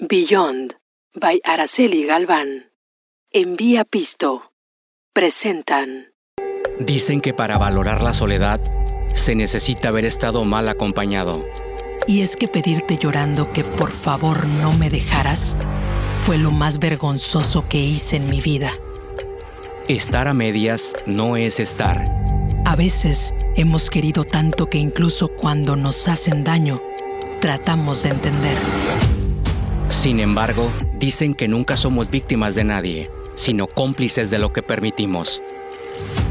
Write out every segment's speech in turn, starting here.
Beyond by Araceli Galván. Envía Pisto. Presentan. Dicen que para valorar la soledad se necesita haber estado mal acompañado. Y es que pedirte llorando que por favor no me dejaras fue lo más vergonzoso que hice en mi vida. Estar a medias no es estar. A veces hemos querido tanto que incluso cuando nos hacen daño, tratamos de entender. Sin embargo, dicen que nunca somos víctimas de nadie, sino cómplices de lo que permitimos.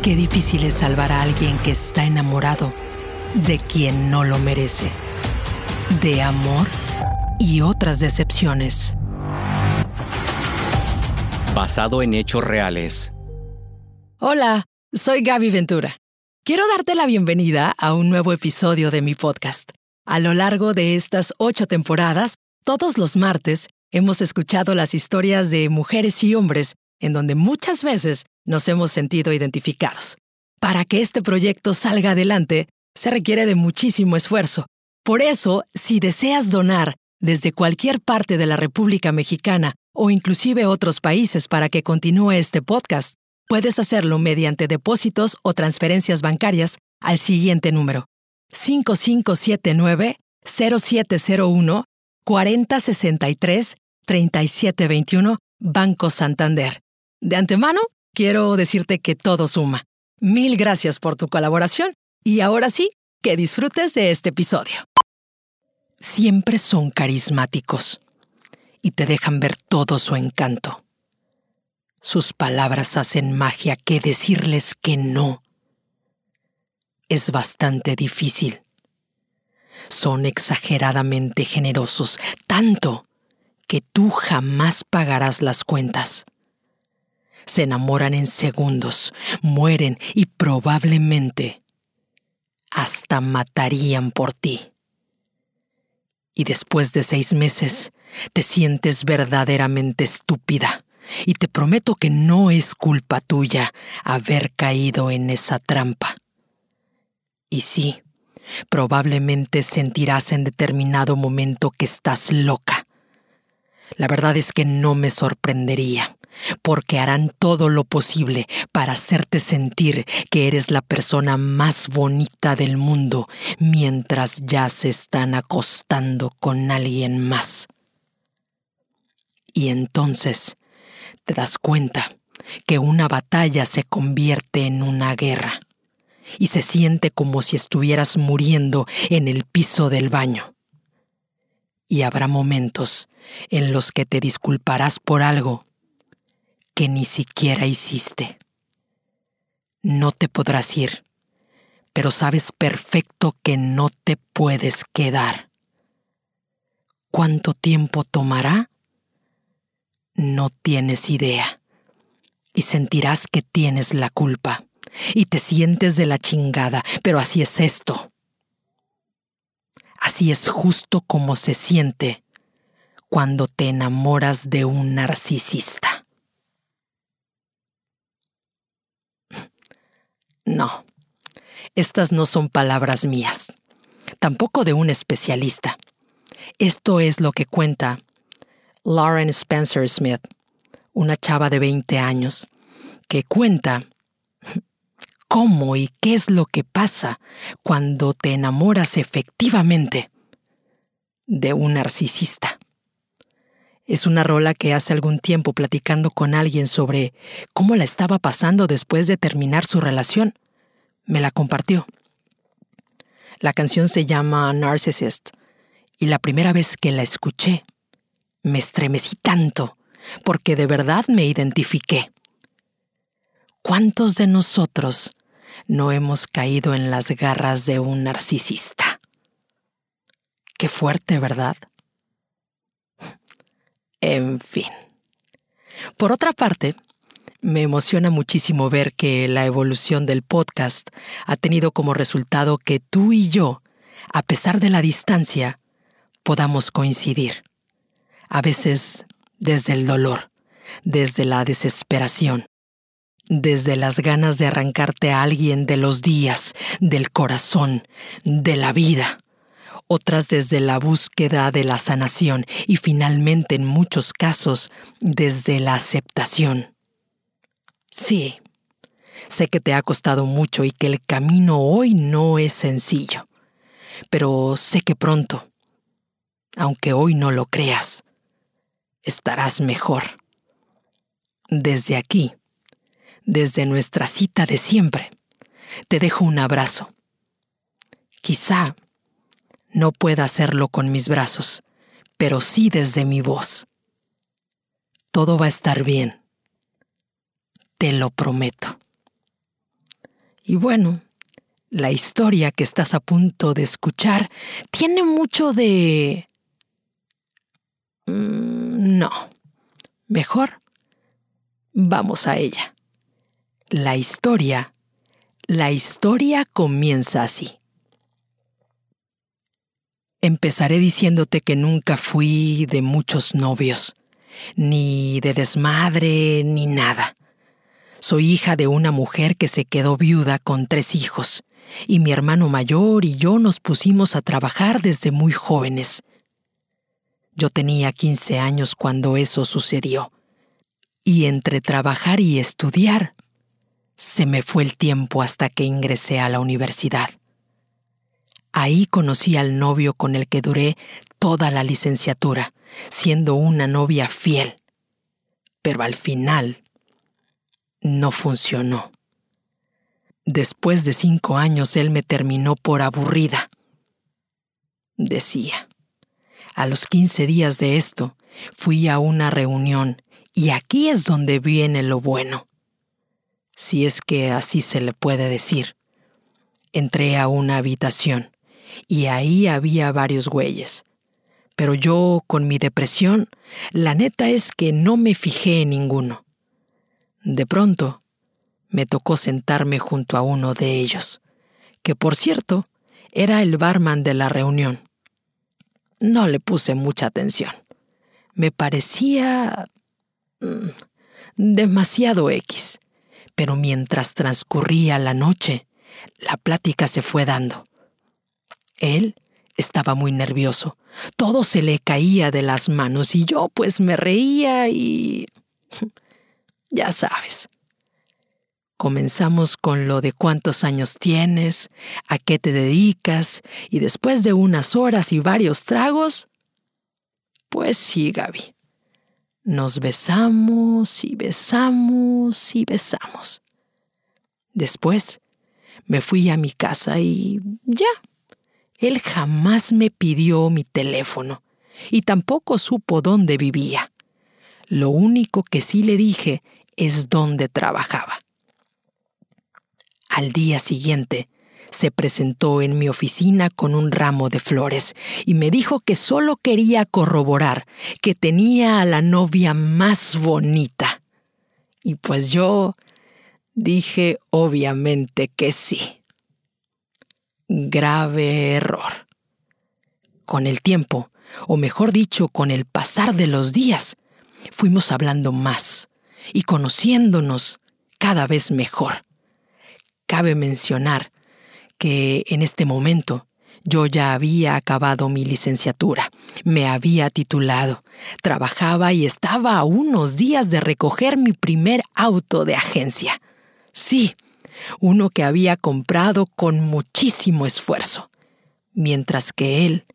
Qué difícil es salvar a alguien que está enamorado de quien no lo merece. De amor y otras decepciones. Basado en hechos reales. Hola, soy Gaby Ventura. Quiero darte la bienvenida a un nuevo episodio de mi podcast. A lo largo de estas ocho temporadas, todos los martes hemos escuchado las historias de mujeres y hombres en donde muchas veces nos hemos sentido identificados. Para que este proyecto salga adelante, se requiere de muchísimo esfuerzo. Por eso, si deseas donar desde cualquier parte de la República Mexicana o inclusive otros países para que continúe este podcast, puedes hacerlo mediante depósitos o transferencias bancarias al siguiente número 5579 0701 4063 3721 Banco Santander. De antemano, quiero decirte que todo suma. Mil gracias por tu colaboración y ahora sí, que disfrutes de este episodio. Siempre son carismáticos y te dejan ver todo su encanto. Sus palabras hacen magia que decirles que no es bastante difícil son exageradamente generosos, tanto que tú jamás pagarás las cuentas. Se enamoran en segundos, mueren y probablemente hasta matarían por ti. Y después de seis meses te sientes verdaderamente estúpida y te prometo que no es culpa tuya haber caído en esa trampa. Y sí, probablemente sentirás en determinado momento que estás loca. La verdad es que no me sorprendería, porque harán todo lo posible para hacerte sentir que eres la persona más bonita del mundo mientras ya se están acostando con alguien más. Y entonces te das cuenta que una batalla se convierte en una guerra y se siente como si estuvieras muriendo en el piso del baño. Y habrá momentos en los que te disculparás por algo que ni siquiera hiciste. No te podrás ir, pero sabes perfecto que no te puedes quedar. ¿Cuánto tiempo tomará? No tienes idea, y sentirás que tienes la culpa y te sientes de la chingada, pero así es esto. Así es justo como se siente cuando te enamoras de un narcisista. No, estas no son palabras mías, tampoco de un especialista. Esto es lo que cuenta Lauren Spencer Smith, una chava de 20 años, que cuenta cómo y qué es lo que pasa cuando te enamoras efectivamente de un narcisista. Es una rola que hace algún tiempo platicando con alguien sobre cómo la estaba pasando después de terminar su relación. Me la compartió. La canción se llama Narcissist y la primera vez que la escuché me estremecí tanto porque de verdad me identifiqué. ¿Cuántos de nosotros no hemos caído en las garras de un narcisista. Qué fuerte, ¿verdad? En fin. Por otra parte, me emociona muchísimo ver que la evolución del podcast ha tenido como resultado que tú y yo, a pesar de la distancia, podamos coincidir. A veces desde el dolor, desde la desesperación, desde las ganas de arrancarte a alguien de los días, del corazón, de la vida, otras desde la búsqueda de la sanación y finalmente en muchos casos desde la aceptación. Sí, sé que te ha costado mucho y que el camino hoy no es sencillo, pero sé que pronto, aunque hoy no lo creas, estarás mejor. Desde aquí, desde nuestra cita de siempre, te dejo un abrazo. Quizá no pueda hacerlo con mis brazos, pero sí desde mi voz. Todo va a estar bien. Te lo prometo. Y bueno, la historia que estás a punto de escuchar tiene mucho de... Mm, no. Mejor, vamos a ella. La historia, la historia comienza así. Empezaré diciéndote que nunca fui de muchos novios, ni de desmadre, ni nada. Soy hija de una mujer que se quedó viuda con tres hijos, y mi hermano mayor y yo nos pusimos a trabajar desde muy jóvenes. Yo tenía 15 años cuando eso sucedió, y entre trabajar y estudiar, se me fue el tiempo hasta que ingresé a la universidad. Ahí conocí al novio con el que duré toda la licenciatura, siendo una novia fiel. Pero al final no funcionó. Después de cinco años él me terminó por aburrida. Decía. A los quince días de esto, fui a una reunión y aquí es donde viene lo bueno. Si es que así se le puede decir. Entré a una habitación y ahí había varios güeyes. Pero yo, con mi depresión, la neta es que no me fijé en ninguno. De pronto, me tocó sentarme junto a uno de ellos, que por cierto, era el barman de la reunión. No le puse mucha atención. Me parecía... Mm, demasiado X. Pero mientras transcurría la noche, la plática se fue dando. Él estaba muy nervioso. Todo se le caía de las manos y yo pues me reía y... ya sabes. Comenzamos con lo de cuántos años tienes, a qué te dedicas, y después de unas horas y varios tragos, pues sí, Gaby. Nos besamos y besamos y besamos. Después me fui a mi casa y ya él jamás me pidió mi teléfono y tampoco supo dónde vivía. Lo único que sí le dije es dónde trabajaba. Al día siguiente, se presentó en mi oficina con un ramo de flores y me dijo que solo quería corroborar que tenía a la novia más bonita. Y pues yo dije obviamente que sí grave error. Con el tiempo, o mejor dicho, con el pasar de los días, fuimos hablando más y conociéndonos cada vez mejor. Cabe mencionar que en este momento yo ya había acabado mi licenciatura, me había titulado, trabajaba y estaba a unos días de recoger mi primer auto de agencia. Sí, uno que había comprado con muchísimo esfuerzo, mientras que él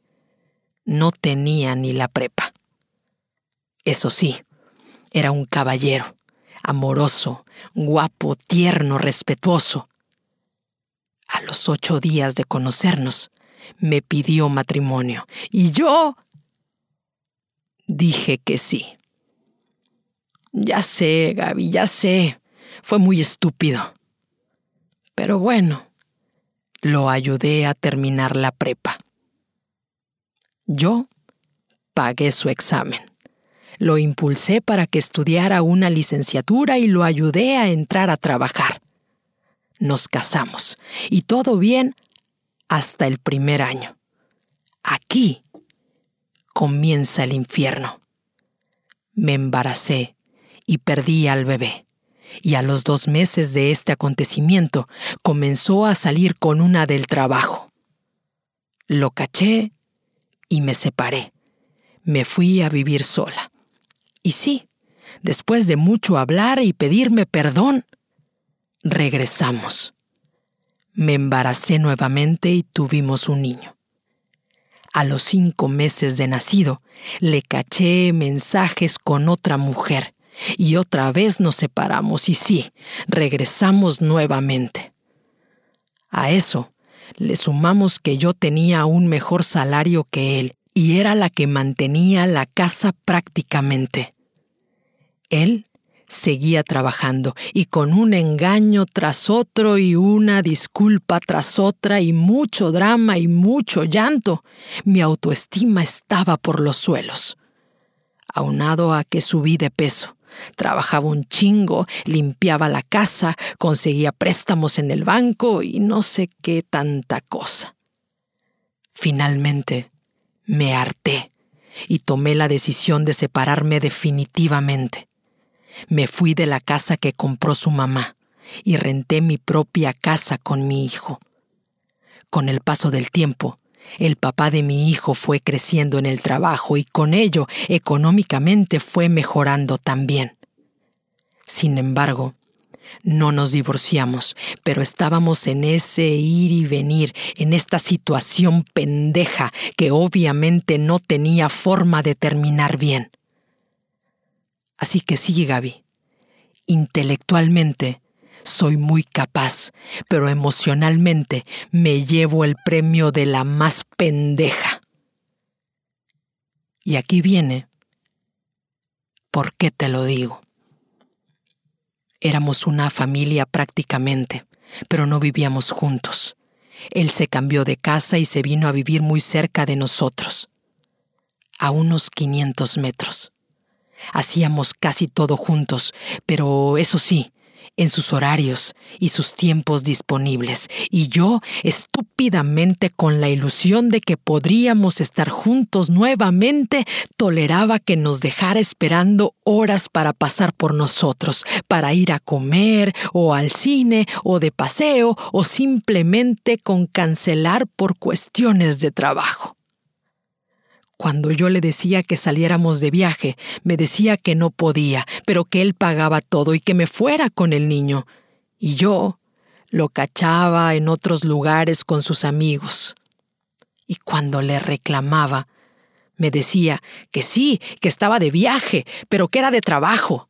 no tenía ni la prepa. Eso sí, era un caballero, amoroso, guapo, tierno, respetuoso. A los ocho días de conocernos, me pidió matrimonio y yo dije que sí. Ya sé, Gaby, ya sé. Fue muy estúpido. Pero bueno, lo ayudé a terminar la prepa. Yo pagué su examen. Lo impulsé para que estudiara una licenciatura y lo ayudé a entrar a trabajar. Nos casamos y todo bien hasta el primer año. Aquí comienza el infierno. Me embaracé y perdí al bebé y a los dos meses de este acontecimiento comenzó a salir con una del trabajo. Lo caché y me separé. Me fui a vivir sola. Y sí, después de mucho hablar y pedirme perdón, regresamos. Me embaracé nuevamente y tuvimos un niño. A los cinco meses de nacido, le caché mensajes con otra mujer y otra vez nos separamos y sí, regresamos nuevamente. A eso le sumamos que yo tenía un mejor salario que él y era la que mantenía la casa prácticamente. Él seguía trabajando y con un engaño tras otro y una disculpa tras otra y mucho drama y mucho llanto, mi autoestima estaba por los suelos. Aunado a que subí de peso, trabajaba un chingo, limpiaba la casa, conseguía préstamos en el banco y no sé qué tanta cosa. Finalmente, me harté y tomé la decisión de separarme definitivamente. Me fui de la casa que compró su mamá y renté mi propia casa con mi hijo. Con el paso del tiempo, el papá de mi hijo fue creciendo en el trabajo y con ello económicamente fue mejorando también. Sin embargo, no nos divorciamos, pero estábamos en ese ir y venir, en esta situación pendeja que obviamente no tenía forma de terminar bien. Así que sí, Gaby, intelectualmente soy muy capaz, pero emocionalmente me llevo el premio de la más pendeja. Y aquí viene, ¿por qué te lo digo? Éramos una familia prácticamente, pero no vivíamos juntos. Él se cambió de casa y se vino a vivir muy cerca de nosotros, a unos 500 metros. Hacíamos casi todo juntos, pero eso sí, en sus horarios y sus tiempos disponibles, y yo estúpidamente con la ilusión de que podríamos estar juntos nuevamente, toleraba que nos dejara esperando horas para pasar por nosotros, para ir a comer o al cine o de paseo o simplemente con cancelar por cuestiones de trabajo. Cuando yo le decía que saliéramos de viaje, me decía que no podía, pero que él pagaba todo y que me fuera con el niño. Y yo lo cachaba en otros lugares con sus amigos. Y cuando le reclamaba, me decía que sí, que estaba de viaje, pero que era de trabajo.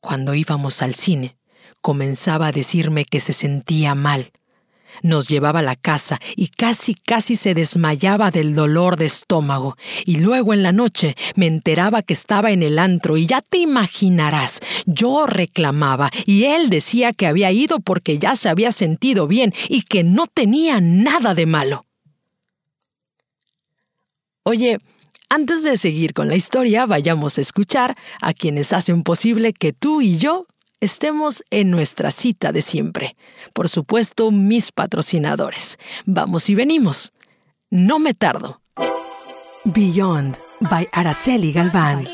Cuando íbamos al cine, comenzaba a decirme que se sentía mal, nos llevaba a la casa y casi casi se desmayaba del dolor de estómago. Y luego en la noche me enteraba que estaba en el antro y ya te imaginarás, yo reclamaba y él decía que había ido porque ya se había sentido bien y que no tenía nada de malo. Oye, antes de seguir con la historia, vayamos a escuchar a quienes hacen posible que tú y yo estemos en nuestra cita de siempre. Por supuesto, mis patrocinadores. Vamos y venimos. No me tardo. Beyond by Araceli Galván.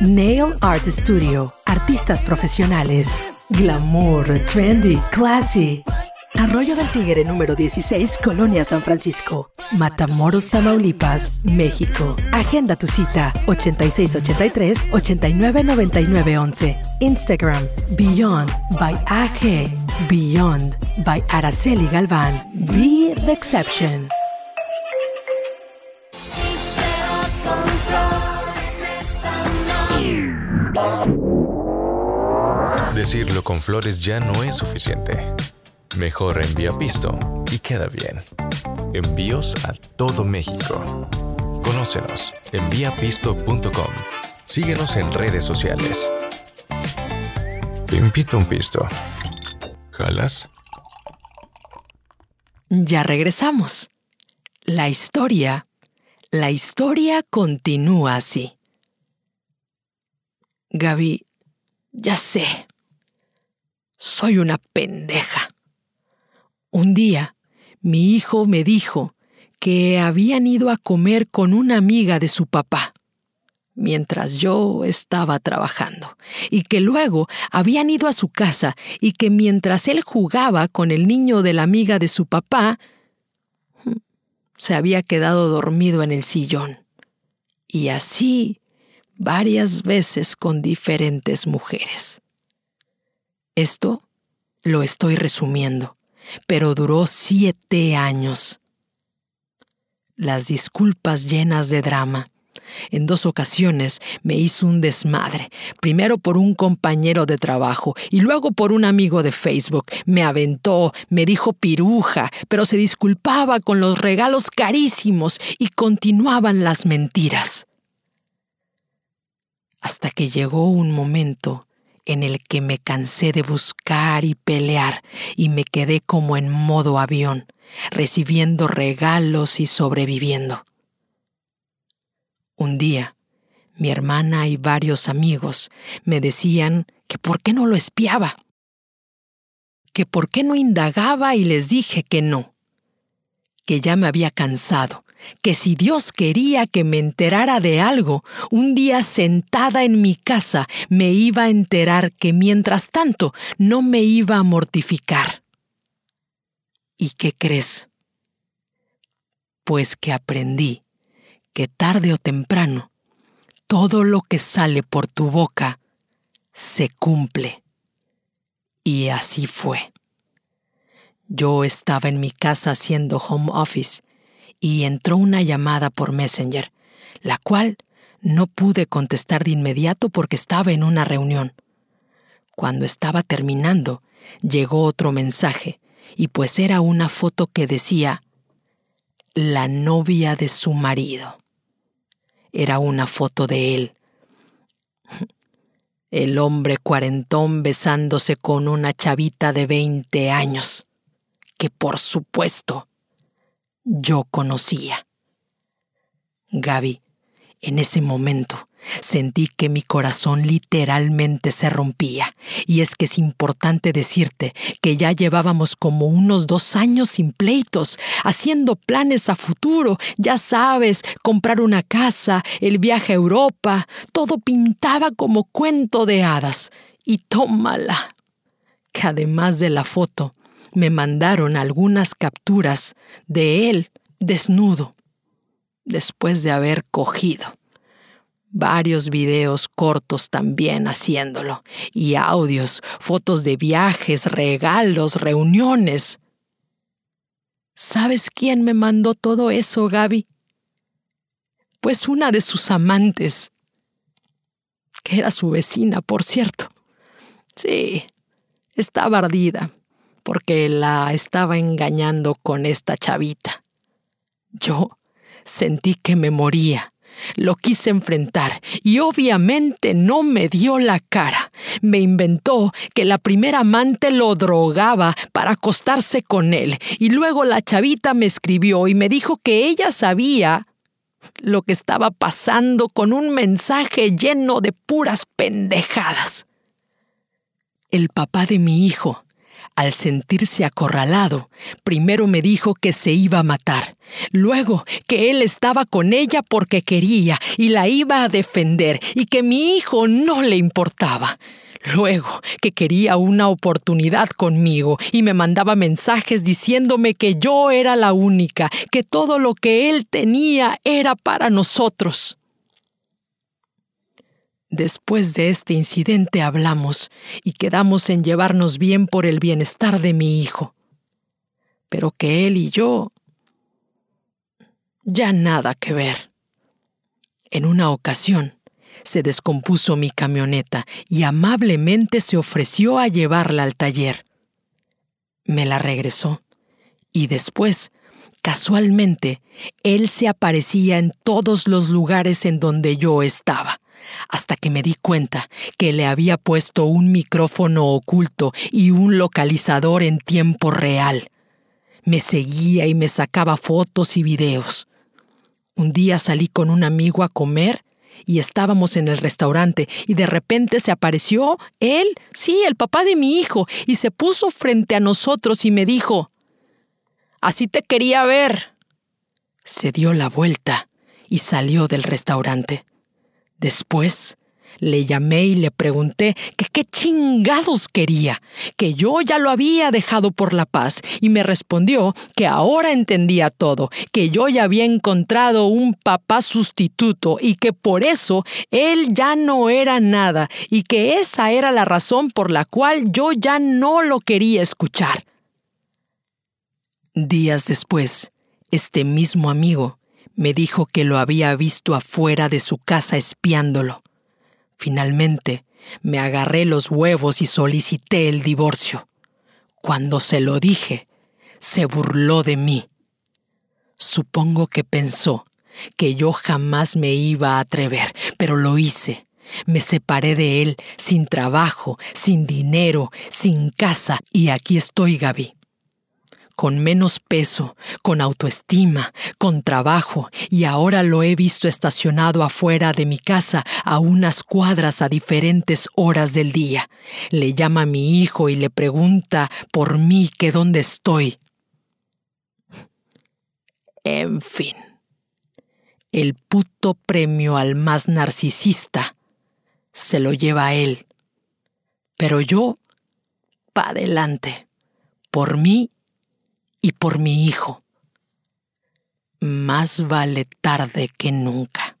Nail Art Studio. Artistas profesionales. Glamour, trendy, classy. Arroyo del Tigre número 16, Colonia San Francisco, Matamoros, Tamaulipas, México. Agenda tu cita 8683-899911. Instagram Beyond by AG. Beyond by Araceli Galván. Be the exception. Decirlo con flores ya no es suficiente. Mejor envía pisto y queda bien. Envíos a todo México. Conócenos, enviapisto.com. Síguenos en redes sociales. Te invito un pisto. ¿Jalas? Ya regresamos. La historia, la historia continúa así. Gaby, ya sé. Soy una pendeja. Un día, mi hijo me dijo que habían ido a comer con una amiga de su papá, mientras yo estaba trabajando, y que luego habían ido a su casa y que mientras él jugaba con el niño de la amiga de su papá, se había quedado dormido en el sillón. Y así varias veces con diferentes mujeres. Esto lo estoy resumiendo, pero duró siete años. Las disculpas llenas de drama en dos ocasiones me hizo un desmadre, primero por un compañero de trabajo y luego por un amigo de Facebook. Me aventó, me dijo piruja, pero se disculpaba con los regalos carísimos y continuaban las mentiras. Hasta que llegó un momento en el que me cansé de buscar y pelear y me quedé como en modo avión, recibiendo regalos y sobreviviendo. Un día, mi hermana y varios amigos me decían que por qué no lo espiaba, que por qué no indagaba y les dije que no, que ya me había cansado, que si Dios quería que me enterara de algo, un día sentada en mi casa me iba a enterar que mientras tanto no me iba a mortificar. ¿Y qué crees? Pues que aprendí que tarde o temprano todo lo que sale por tu boca se cumple. Y así fue. Yo estaba en mi casa haciendo home office y entró una llamada por Messenger, la cual no pude contestar de inmediato porque estaba en una reunión. Cuando estaba terminando, llegó otro mensaje, y pues era una foto que decía la novia de su marido era una foto de él. El hombre cuarentón besándose con una chavita de veinte años, que por supuesto yo conocía. Gaby, en ese momento, Sentí que mi corazón literalmente se rompía, y es que es importante decirte que ya llevábamos como unos dos años sin pleitos, haciendo planes a futuro, ya sabes, comprar una casa, el viaje a Europa, todo pintaba como cuento de hadas. Y tómala, que además de la foto, me mandaron algunas capturas de él desnudo, después de haber cogido varios videos cortos también haciéndolo, y audios, fotos de viajes, regalos, reuniones. ¿Sabes quién me mandó todo eso, Gaby? Pues una de sus amantes, que era su vecina, por cierto. Sí, estaba ardida, porque la estaba engañando con esta chavita. Yo sentí que me moría lo quise enfrentar y obviamente no me dio la cara. Me inventó que la primera amante lo drogaba para acostarse con él y luego la chavita me escribió y me dijo que ella sabía lo que estaba pasando con un mensaje lleno de puras pendejadas. El papá de mi hijo al sentirse acorralado, primero me dijo que se iba a matar, luego que él estaba con ella porque quería y la iba a defender y que mi hijo no le importaba. Luego que quería una oportunidad conmigo y me mandaba mensajes diciéndome que yo era la única, que todo lo que él tenía era para nosotros. Después de este incidente hablamos y quedamos en llevarnos bien por el bienestar de mi hijo. Pero que él y yo... ya nada que ver. En una ocasión, se descompuso mi camioneta y amablemente se ofreció a llevarla al taller. Me la regresó y después, casualmente, él se aparecía en todos los lugares en donde yo estaba hasta que me di cuenta que le había puesto un micrófono oculto y un localizador en tiempo real. Me seguía y me sacaba fotos y videos. Un día salí con un amigo a comer y estábamos en el restaurante y de repente se apareció él, sí, el papá de mi hijo, y se puso frente a nosotros y me dijo, Así te quería ver. Se dio la vuelta y salió del restaurante. Después, Le llamé y le pregunté que qué chingados quería, que yo ya lo había dejado por la paz, y me respondió que ahora entendía todo, que yo ya había encontrado un papá sustituto y que por eso él ya no era nada, y que esa era la razón por la cual yo ya no lo quería escuchar. Días después, este mismo amigo me dijo que lo había visto afuera de su casa espiándolo Finalmente, me agarré los huevos y solicité el divorcio. Cuando se lo dije, se burló de mí. Supongo que pensó que yo jamás me iba a atrever, pero lo hice. Me separé de él sin trabajo, sin dinero, sin casa, y aquí estoy, Gaby con menos peso, con autoestima, con trabajo, y ahora lo he visto estacionado afuera de mi casa a unas cuadras a diferentes horas del día. Le llama a mi hijo y le pregunta por mí que dónde estoy. En fin, el puto premio al más narcisista se lo lleva a él. Pero yo, pa' adelante, por mí y por mi hijo. Más vale tarde que nunca.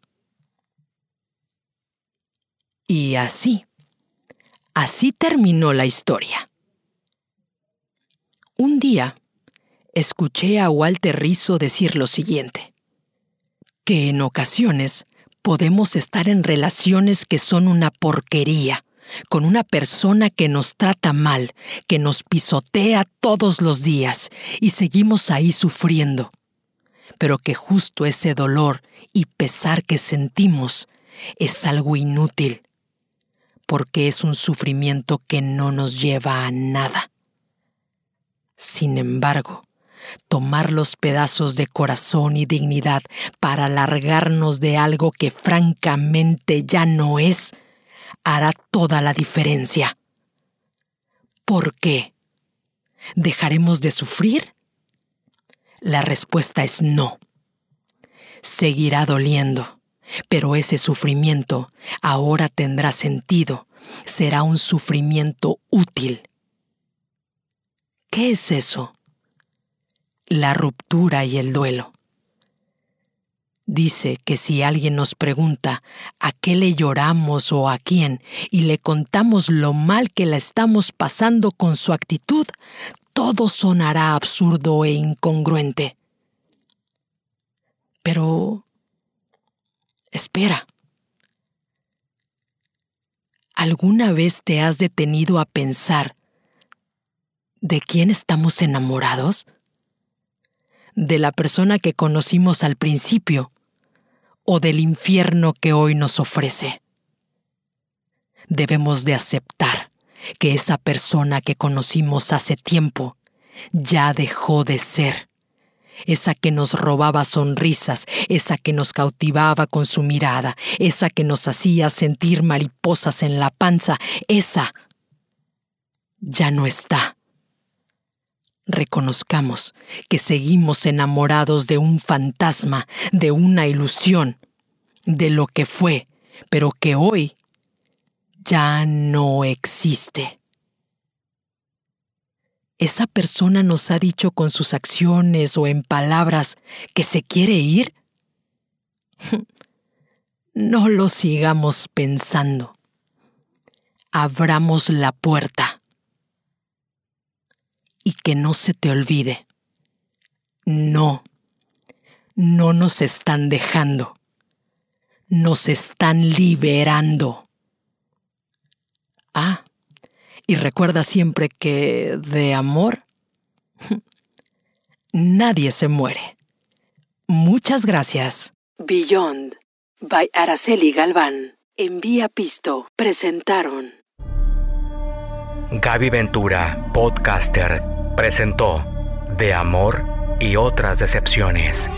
Y así, así terminó la historia. Un día, escuché a Walter Rizzo decir lo siguiente, que en ocasiones podemos estar en relaciones que son una porquería, con una persona que nos trata mal, que nos pisotea todos los días y seguimos ahí sufriendo. Pero que justo ese dolor y pesar que sentimos es algo inútil, porque es un sufrimiento que no nos lleva a nada. Sin embargo, tomar los pedazos de corazón y dignidad para alargarnos de algo que francamente ya no es, hará toda la diferencia. ¿Por qué? ¿Dejaremos de sufrir? La respuesta es no. Seguirá doliendo, pero ese sufrimiento ahora tendrá sentido, será un sufrimiento útil. ¿Qué es eso? La ruptura y el duelo dice que si alguien nos pregunta a qué le lloramos o a quién y le contamos lo mal que la estamos pasando con su actitud, todo sonará absurdo e incongruente. Pero... Espera. ¿Alguna vez te has detenido a pensar de quién estamos enamorados? ¿De la persona que conocimos al principio o del infierno que hoy nos ofrece. Debemos de aceptar que esa persona que conocimos hace tiempo ya dejó de ser. Esa que nos robaba sonrisas, esa que nos cautivaba con su mirada, esa que nos hacía sentir mariposas en la panza, esa ya no está reconozcamos que seguimos enamorados de un fantasma, de una ilusión, de lo que fue, pero que hoy ya no existe. ¿Esa persona nos ha dicho con sus acciones o en palabras que se quiere ir? No lo sigamos pensando. Abramos la puerta y que no se te olvide. No, no nos están dejando, nos están liberando. Ah, y recuerda siempre que de amor nadie se muere. Muchas gracias. Beyond by Araceli Galván. Envía Pisto presentaron. Gaby Ventura, podcaster, presentó De Amor y otras decepciones.